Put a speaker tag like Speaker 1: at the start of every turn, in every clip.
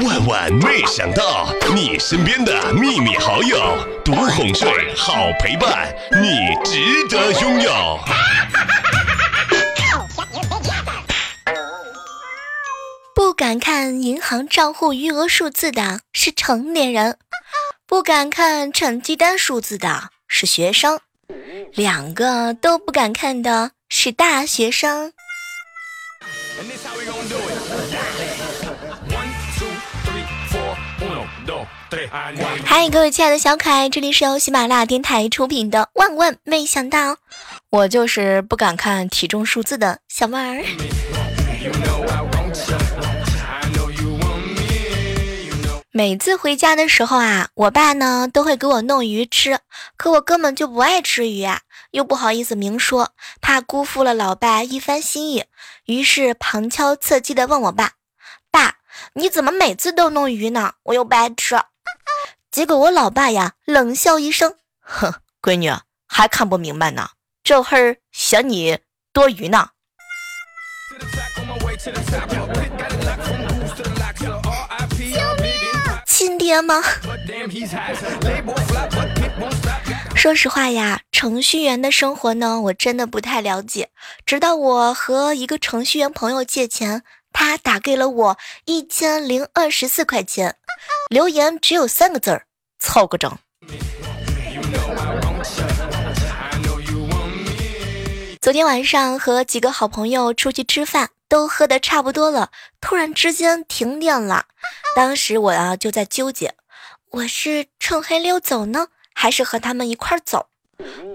Speaker 1: 万万没想到，你身边的秘密好友，独哄睡，好陪伴，你值得拥有。
Speaker 2: 不敢看银行账户余额数字的是成年人，不敢看成绩单数字的是学生，两个都不敢看的是大学生。嗨，各位亲爱的小可爱，这里是由喜马拉雅电台出品的《万万没想到》，我就是不敢看体重数字的小妹儿。每次回家的时候啊，我爸呢都会给我弄鱼吃，可我根本就不爱吃鱼啊，又不好意思明说，怕辜负了老爸一番心意，于是旁敲侧击的问我爸：“爸，你怎么每次都弄鱼呢？我又不爱吃。”结果我老爸呀冷笑一声：“哼，闺女还看不明白呢，这会儿嫌你多余呢。”亲爹吗？说实话呀，程序员的生活呢，我真的不太了解。直到我和一个程序员朋友借钱，他打给了我一千零二十四块钱，留言只有三个字儿：凑个整。昨天晚上和几个好朋友出去吃饭，都喝的差不多了，突然之间停电了。当时我啊就在纠结，我是趁黑溜走呢，还是和他们一块走？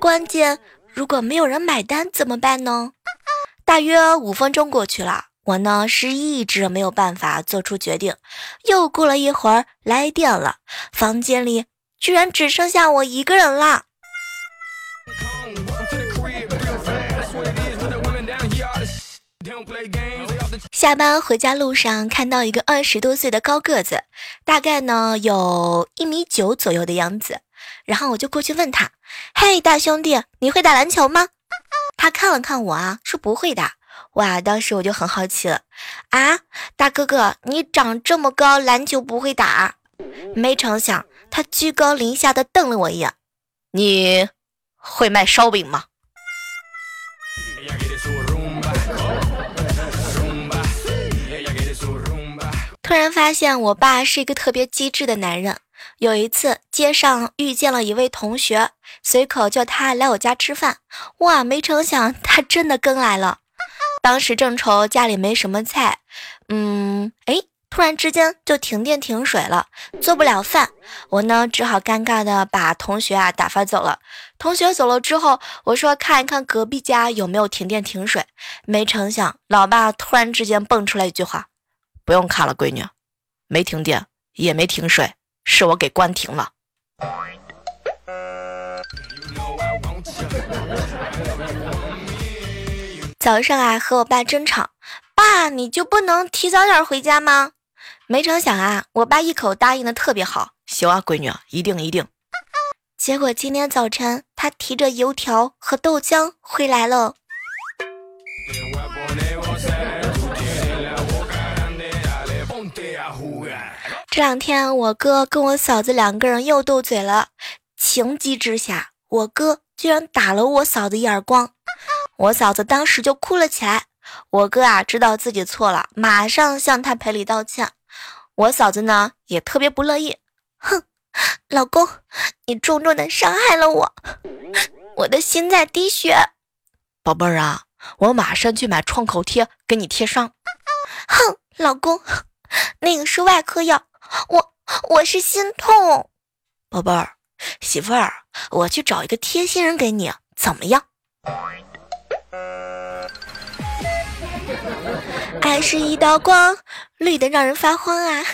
Speaker 2: 关键如果没有人买单怎么办呢？大约五分钟过去了，我呢是一直没有办法做出决定。又过了一会儿，来电了，房间里居然只剩下我一个人啦。下班回家路上，看到一个二十多岁的高个子，大概呢有一米九左右的样子。然后我就过去问他：“嘿，大兄弟，你会打篮球吗？”他看了看我啊，说不会的。哇，当时我就很好奇了啊，大哥哥，你长这么高，篮球不会打？没成想，他居高临下的瞪了我一眼：“你会卖烧饼吗？”突然发现我爸是一个特别机智的男人。有一次街上遇见了一位同学，随口叫他来我家吃饭。哇，没成想他真的跟来了。当时正愁家里没什么菜，嗯，哎，突然之间就停电停水了，做不了饭。我呢只好尴尬的把同学啊打发走了。同学走了之后，我说看一看隔壁家有没有停电停水。没成想，老爸突然之间蹦出来一句话。不用看了，闺女，没停电也没停水，是我给关停了。早上啊，和我爸争吵，爸你就不能提早点回家吗？没成想啊，我爸一口答应的特别好，行啊，闺女，一定一定。结果今天早晨，他提着油条和豆浆回来了。这两天，我哥跟我嫂子两个人又斗嘴了。情急之下，我哥居然打了我嫂子一耳光，我嫂子当时就哭了起来。我哥啊，知道自己错了，马上向他赔礼道歉。我嫂子呢，也特别不乐意，哼，老公，你重重的伤害了我，我的心在滴血。宝贝儿啊，我马上去买创口贴给你贴上。哼，老公，那个是外科药。我我是心痛，宝贝儿，媳妇儿，我去找一个贴心人给你，怎么样？爱是一道光，绿的让人发慌啊！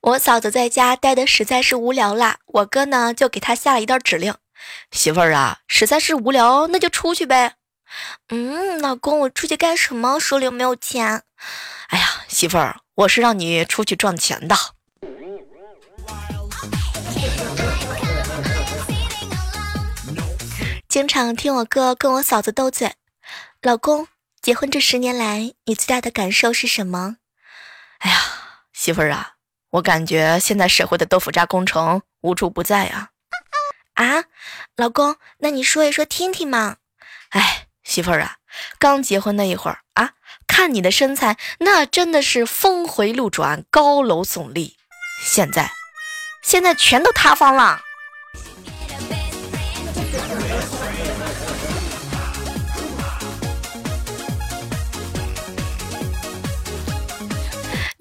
Speaker 2: 我嫂子在家待的实在是无聊啦，我哥呢就给她下了一道指令：媳妇儿啊，实在是无聊，那就出去呗。嗯，老公，我出去干什么？手里又没有钱。哎呀，媳妇儿，我是让你出去赚钱的。经常听我哥跟我嫂子斗嘴。老公，结婚这十年来，你最大的感受是什么？
Speaker 3: 哎呀，媳妇儿啊，我感觉现在社会的豆腐渣工程无处不在呀。
Speaker 2: 啊，老公，那你说一说听听嘛。
Speaker 3: 哎，媳妇儿啊，刚结婚那一会儿啊，看你的身材，那真的是峰回路转，高楼耸立。现在，现在全都塌方了。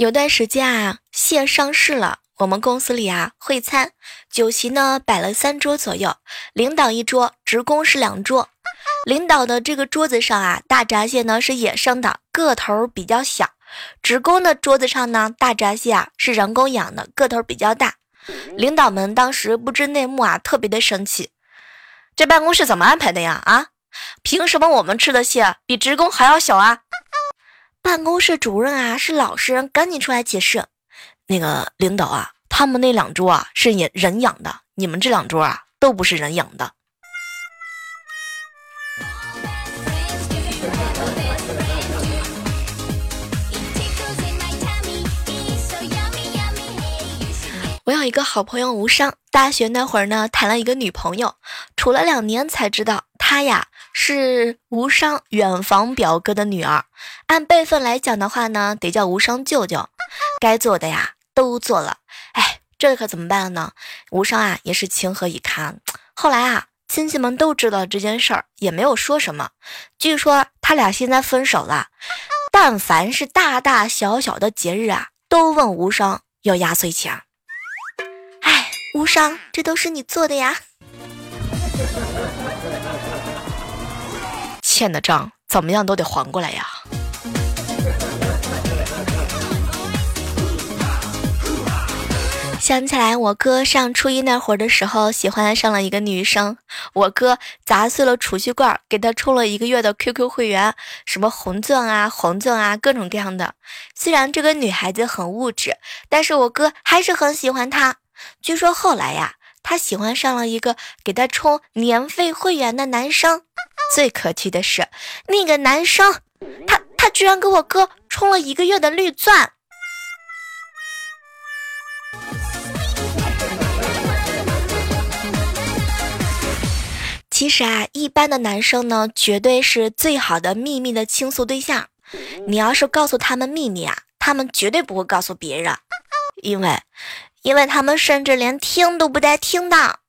Speaker 2: 有段时间啊，蟹上市了。我们公司里啊，会餐酒席呢摆了三桌左右，领导一桌，职工是两桌。领导的这个桌子上啊，大闸蟹呢是野生的，个头比较小；职工的桌子上呢，大闸蟹啊是人工养的，个头比较大。领导们当时不知内幕啊，特别的生气。
Speaker 3: 这办公室怎么安排的呀？啊，凭什么我们吃的蟹比职工还要小啊？
Speaker 2: 办公室主任啊是老实人，赶紧出来解释。
Speaker 3: 那个领导啊，他们那两桌啊是人人养的，你们这两桌啊都不是人养的。
Speaker 2: 我有一个好朋友吴商，大学那会儿呢谈了一个女朋友，处了两年才知道她呀。是无伤远房表哥的女儿，按辈分来讲的话呢，得叫无伤舅舅。该做的呀都做了，哎，这可怎么办呢？无伤啊也是情何以堪。后来啊，亲戚们都知道这件事儿，也没有说什么。据说他俩现在分手了，但凡是大大小小的节日啊，都问无伤要压岁钱。哎，无伤，这都是你做的呀。
Speaker 3: 欠的账怎么样都得还过来呀！
Speaker 2: 想起来我哥上初一那会儿的时候，喜欢上了一个女生，我哥砸碎了储蓄罐，给她充了一个月的 QQ 会员，什么红钻啊、黄钻啊，各种各样的。虽然这个女孩子很物质，但是我哥还是很喜欢她。据说后来呀。他喜欢上了一个给他充年费会员的男生，最可气的是，那个男生，他他居然给我哥充了一个月的绿钻。其实啊，一般的男生呢，绝对是最好的秘密的倾诉对象。你要是告诉他们秘密啊，他们绝对不会告诉别人，因为。因为他们甚至连听都不带听的。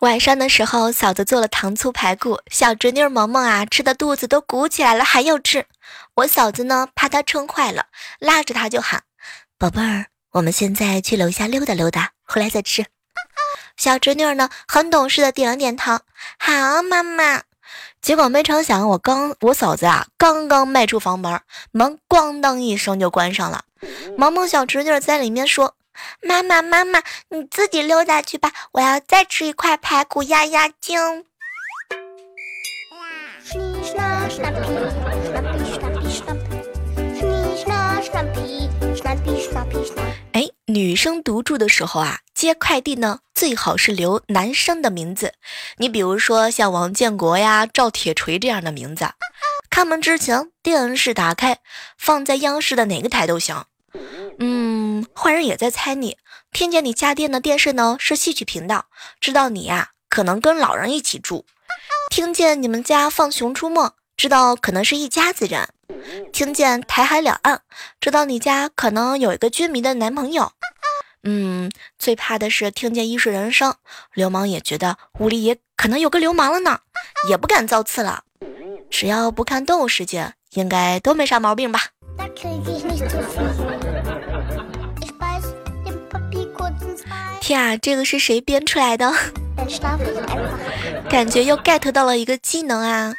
Speaker 2: 晚上的时候，嫂子做了糖醋排骨，小侄女萌萌啊，吃的肚子都鼓起来了，还要吃。我嫂子呢，怕她撑坏了，拉着她就喊：“宝贝儿，我们现在去楼下溜达溜达，回来再吃。”小侄女呢，很懂事的点了点头：“好，妈妈。”结果没成想，我刚我嫂子啊，刚刚迈出房门，门咣当一声就关上了。萌萌小侄女在里面说：“妈妈，妈妈，你自己溜达去吧，我要再吃一块排骨压压惊。”女生独住的时候啊，接快递呢，最好是留男生的名字。你比如说像王建国呀、赵铁锤这样的名字。开门之前，电视打开，放在央视的哪个台都行。嗯，坏人也在猜你，听见你家电的电视呢是戏曲频道，知道你呀可能跟老人一起住。听见你们家放《熊出没》。知道可能是一家子人，听见台海两岸，知道你家可能有一个军迷的男朋友。嗯，最怕的是听见艺术人生，流氓也觉得屋里也可能有个流氓了呢，也不敢造次了。只要不看动物世界，应该都没啥毛病吧？天啊，这个是谁编出来的？感觉又 get 到了一个技能啊！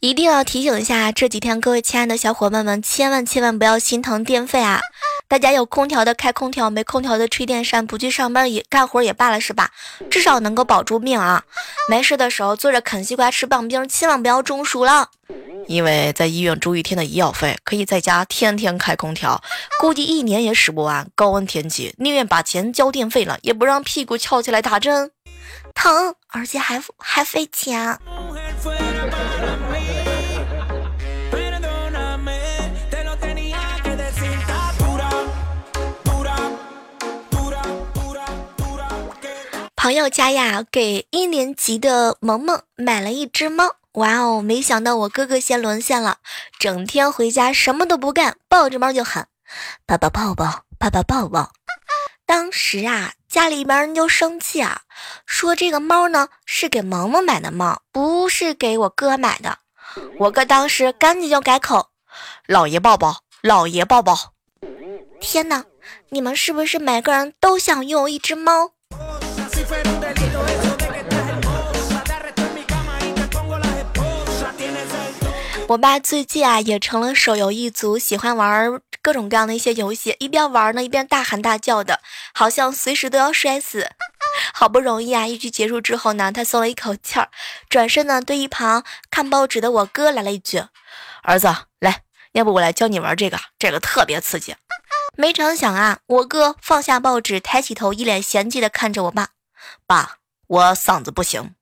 Speaker 2: 一定要提醒一下这几天各位亲爱的小伙伴们，千万千万不要心疼电费啊！大家有空调的开空调，没空调的吹电扇，不去上班也干活也罢了，是吧？至少能够保住命啊！没事的时候坐着啃西瓜吃棒冰，千万不要中暑了。
Speaker 3: 因为在医院住一天的医药费，可以在家天天开空调，估计一年也使不完。高温天气，宁愿把钱交电费了，也不让屁股翘起来打针，
Speaker 2: 疼，而且还还费钱。朋友家呀，给一年级的萌萌买了一只猫。哇哦，没想到我哥哥先沦陷了，整天回家什么都不干，抱着猫就喊：“爸爸抱抱，爸爸抱抱。”当时啊，家里边人就生气啊，说这个猫呢是给萌萌买的猫，不是给我哥买的。我哥当时赶紧就改口：“
Speaker 3: 老爷抱抱，老爷抱抱。”
Speaker 2: 天哪，你们是不是每个人都想拥有一只猫？我爸最近啊也成了手游一族，喜欢玩各种各样的一些游戏，一边玩呢一边大喊大叫的，好像随时都要摔死。好不容易啊一局结束之后呢，他松了一口气儿，转身呢对一旁看报纸的我哥来了一句：“
Speaker 3: 儿子，来，要不我来教你玩这个，这个特别刺激。”
Speaker 2: 没成想啊，我哥放下报纸，抬起头，一脸嫌弃的看着我爸：“
Speaker 3: 爸，我嗓子不行。”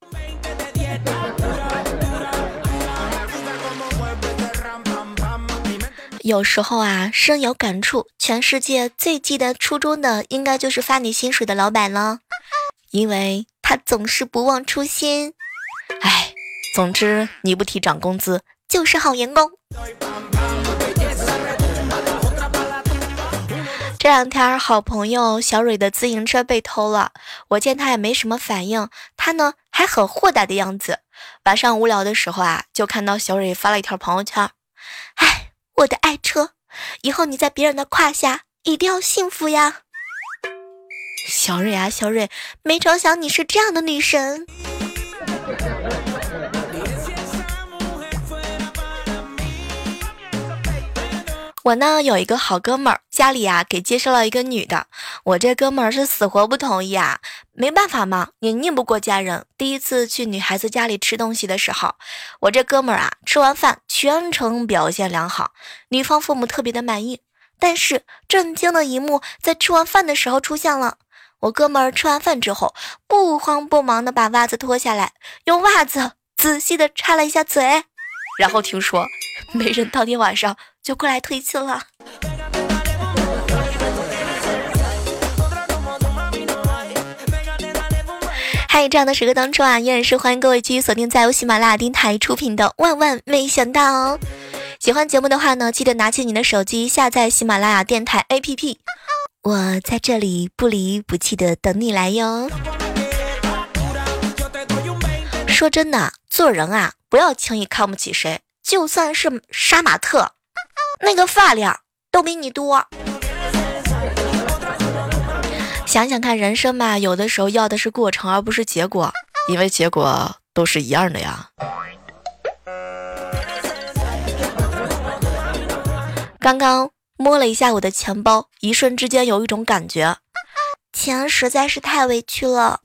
Speaker 2: 有时候啊，深有感触。全世界最记得初衷的，应该就是发你薪水的老板了，因为他总是不忘初心。
Speaker 3: 哎，总之你不提涨工资
Speaker 2: 就是好员工。这两天，好朋友小蕊的自行车被偷了，我见他也没什么反应，他呢还很豁达的样子。晚上无聊的时候啊，就看到小蕊发了一条朋友圈，唉。我的爱车，以后你在别人的胯下一定要幸福呀，小蕊啊，小蕊，没成想你是这样的女神。我呢有一个好哥们儿，家里呀给介绍了一个女的，我这哥们儿是死活不同意啊，没办法嘛，也拧不过家人。第一次去女孩子家里吃东西的时候，我这哥们儿啊吃完饭全程表现良好，女方父母特别的满意。但是震惊的一幕在吃完饭的时候出现了，我哥们儿吃完饭之后不慌不忙的把袜子脱下来，用袜子仔细的擦了一下嘴，然后听说没人当天晚上。就过来推亲了。嗨，这样的时刻当中啊，依然是欢迎各位继续锁定在由喜马拉雅电台出品的《万万没想到》。哦喜欢节目的话呢，记得拿起你的手机下载喜马拉雅电台 APP。我在这里不离不弃的等你来哟。说真的，做人啊，不要轻易看不起谁，就算是杀马特。那个发量都比你多，想想看，人生嘛，有的时候要的是过程，而不是结果，
Speaker 3: 因为结果都是一样的呀。
Speaker 2: 刚刚摸了一下我的钱包，一瞬之间有一种感觉，钱实在是太委屈了。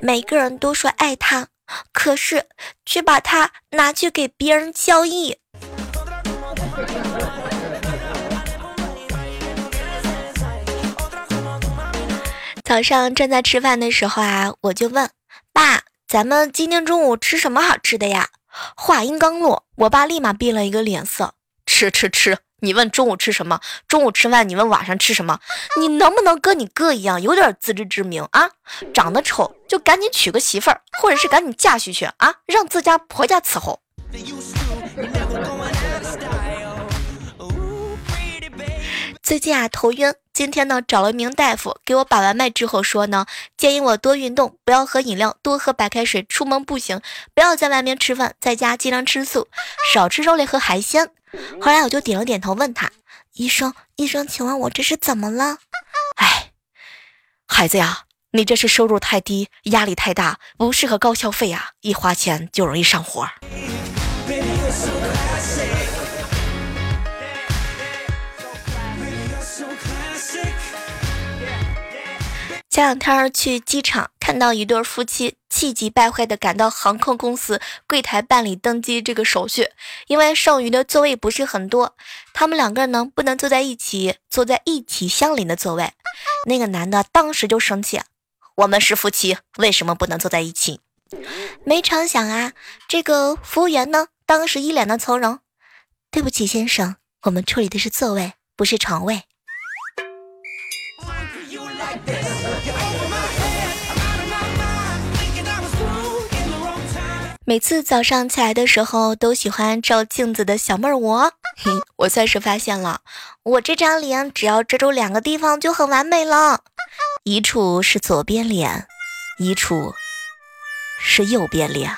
Speaker 2: 每个人都说爱他，可是却把它拿去给别人交易。早上正在吃饭的时候啊，我就问爸：“咱们今天中午吃什么好吃的呀？”话音刚落，我爸立马变了一个脸色：“
Speaker 3: 吃吃吃！你问中午吃什么？中午吃饭，你问晚上吃什么？
Speaker 2: 你能不能跟你哥一样，有点自知之明啊？长得丑就赶紧娶个媳妇儿，或者是赶紧嫁出去啊，让自家婆家伺候。”最近啊头晕，今天呢找了一名大夫给我把完脉之后说呢，建议我多运动，不要喝饮料，多喝白开水，出门步行，不要在外面吃饭，在家尽量吃素，少吃肉类和海鲜。后来我就点了点头，问他，医生，医生，请问我这是怎么了？
Speaker 3: 哎，孩子呀，你这是收入太低，压力太大，不适合高消费呀，一花钱就容易上火。
Speaker 2: 前两天去机场，看到一对夫妻气急败坏地赶到航空公司柜台办理登机这个手续，因为剩余的座位不是很多，他们两个人呢不能坐在一起，坐在一起相邻的座位。那个男的当时就生气：“我们是夫妻，为什么不能坐在一起？”没成想啊，这个服务员呢，当时一脸的从容：“对不起，先生，我们处理的是座位，不是床位。”每次早上起来的时候，都喜欢照镜子的小妹儿我，我算是发现了，我这张脸只要遮住两个地方就很完美了，一处是左边脸，一处是右边脸。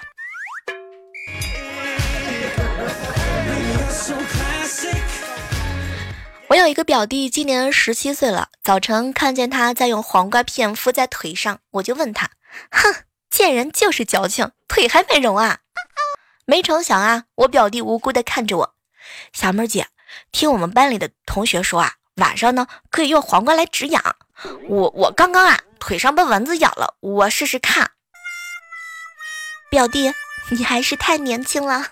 Speaker 2: 我有一个表弟，今年十七岁了，早晨看见他在用黄瓜片敷在腿上，我就问他，哼。贱人就是矫情，腿还没容啊！没成想啊，我表弟无辜的看着我。小妹姐，听我们班里的同学说啊，晚上呢可以用黄瓜来止痒。我我刚刚啊腿上被蚊子咬了，我试试看。表弟，你还是太年轻了。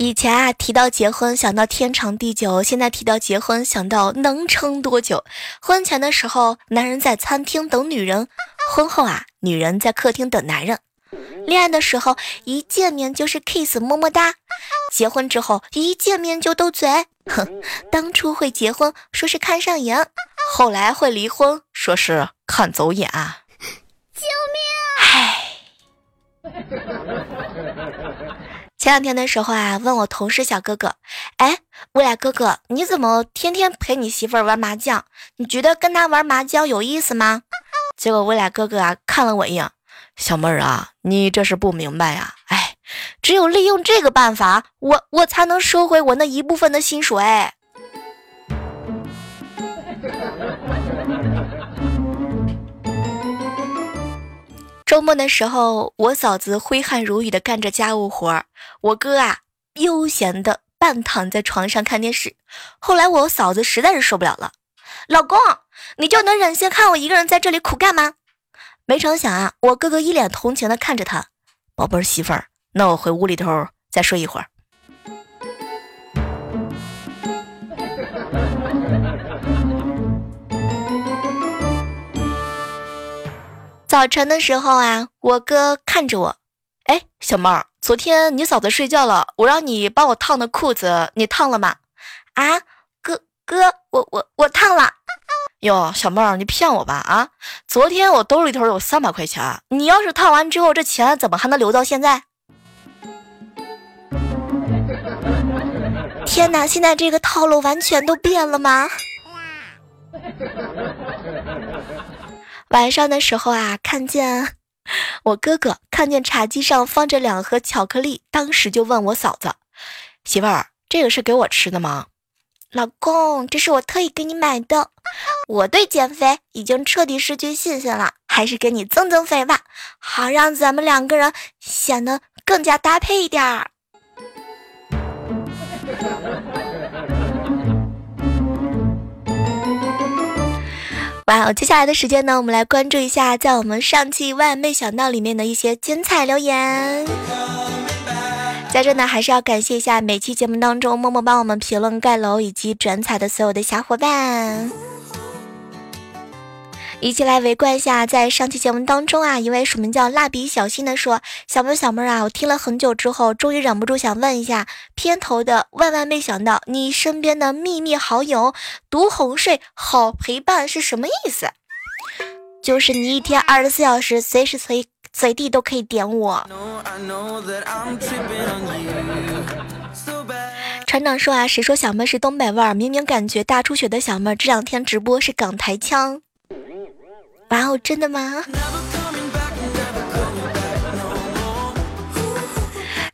Speaker 2: 以前啊，提到结婚想到天长地久，现在提到结婚想到能撑多久。婚前的时候，男人在餐厅等女人；婚后啊，女人在客厅等男人。恋爱的时候，一见面就是 kiss 么么哒；结婚之后，一见面就斗嘴。哼，当初会结婚说是看上眼，后来会离婚说是看走眼。救命！唉。前两天的时候啊，问我同事小哥哥，哎，我俩哥哥，你怎么天天陪你媳妇儿玩麻将？你觉得跟他玩麻将有意思吗？结果我俩哥哥啊，看了我一眼，小妹儿啊，你这是不明白呀？哎，只有利用这个办法，我我才能收回我那一部分的薪水。周末的时候，我嫂子挥汗如雨的干着家务活儿，我哥啊悠闲的半躺在床上看电视。后来我嫂子实在是受不了了，老公，你就能忍心看我一个人在这里苦干吗？没成想啊，我哥哥一脸同情的看着他，宝贝儿媳妇儿，那我回屋里头再睡一会儿。早晨的时候啊，我哥看着我，哎，小妹儿，昨天你嫂子睡觉了，我让你帮我烫的裤子，你烫了吗？啊，哥哥，我我我烫了。哟，小妹儿，你骗我吧？啊，昨天我兜里头有三百块钱，你要是烫完之后，这钱怎么还能留到现在？天哪，现在这个套路完全都变了吗？晚上的时候啊，看见 我哥哥看见茶几上放着两盒巧克力，当时就问我嫂子：“媳妇儿，这个是给我吃的吗？”老公，这是我特意给你买的。我对减肥已经彻底失去信心了，还是给你增增肥吧，好让咱们两个人显得更加搭配一点儿。哇，接下来的时间呢，我们来关注一下，在我们上期万万没想到里面的一些精彩留言。在这呢，还是要感谢一下每期节目当中默默帮我们评论、盖楼以及转采的所有的小伙伴。一起来围观一下，在上期节目当中啊，一位署名叫蜡笔小新的说：“小妹小妹啊，我听了很久之后，终于忍不住想问一下，片头的万万没想到，你身边的秘密好友独哄睡，好陪伴是什么意思？就是你一天二十四小时，随时随随地都可以点我。”船长说啊，谁说小妹是东北味儿？明明感觉大出血的小妹这两天直播是港台腔。哇哦，真的吗？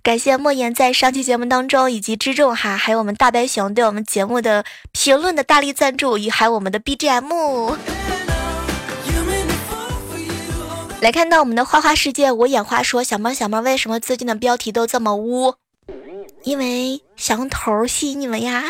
Speaker 2: 感谢莫言在上期节目当中以及知众哈，还有我们大白熊对我们节目的评论的大力赞助，也还有我们的 BGM。来看到我们的花花世界，我眼花说小猫小猫，为什么最近的标题都这么污？因为想用头吸引你们呀。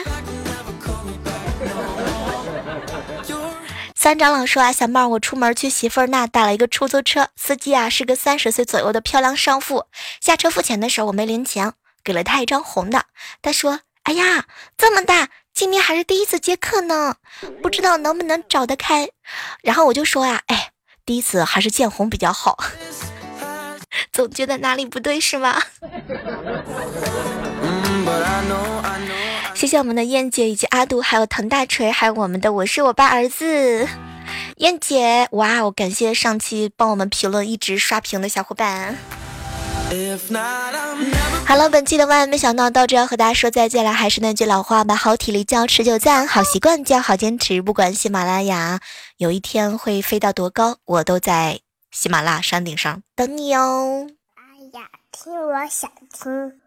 Speaker 2: 三长老说啊，小妹儿，我出门去媳妇儿那打了一个出租车，司机啊是个三十岁左右的漂亮少妇。下车付钱的时候我没零钱，给了他一张红的。他说：“哎呀，这么大，今天还是第一次接客呢，不知道能不能找得开。”然后我就说呀：“哎，第一次还是见红比较好，总觉得哪里不对是吗？” 谢谢我们的燕姐以及阿杜，还有滕大锤，还有我们的我是我爸儿子燕姐。哇哦，感谢上期帮我们评论一直刷屏的小伙伴。好了，本期的万万没想到到这要和大家说再见了。还是那句老话吧，好体力叫持久战，好习惯叫好坚持。不管喜马拉雅有一天会飞到多高，我都在喜马拉雅山顶上等你哦。哎呀，听我想听。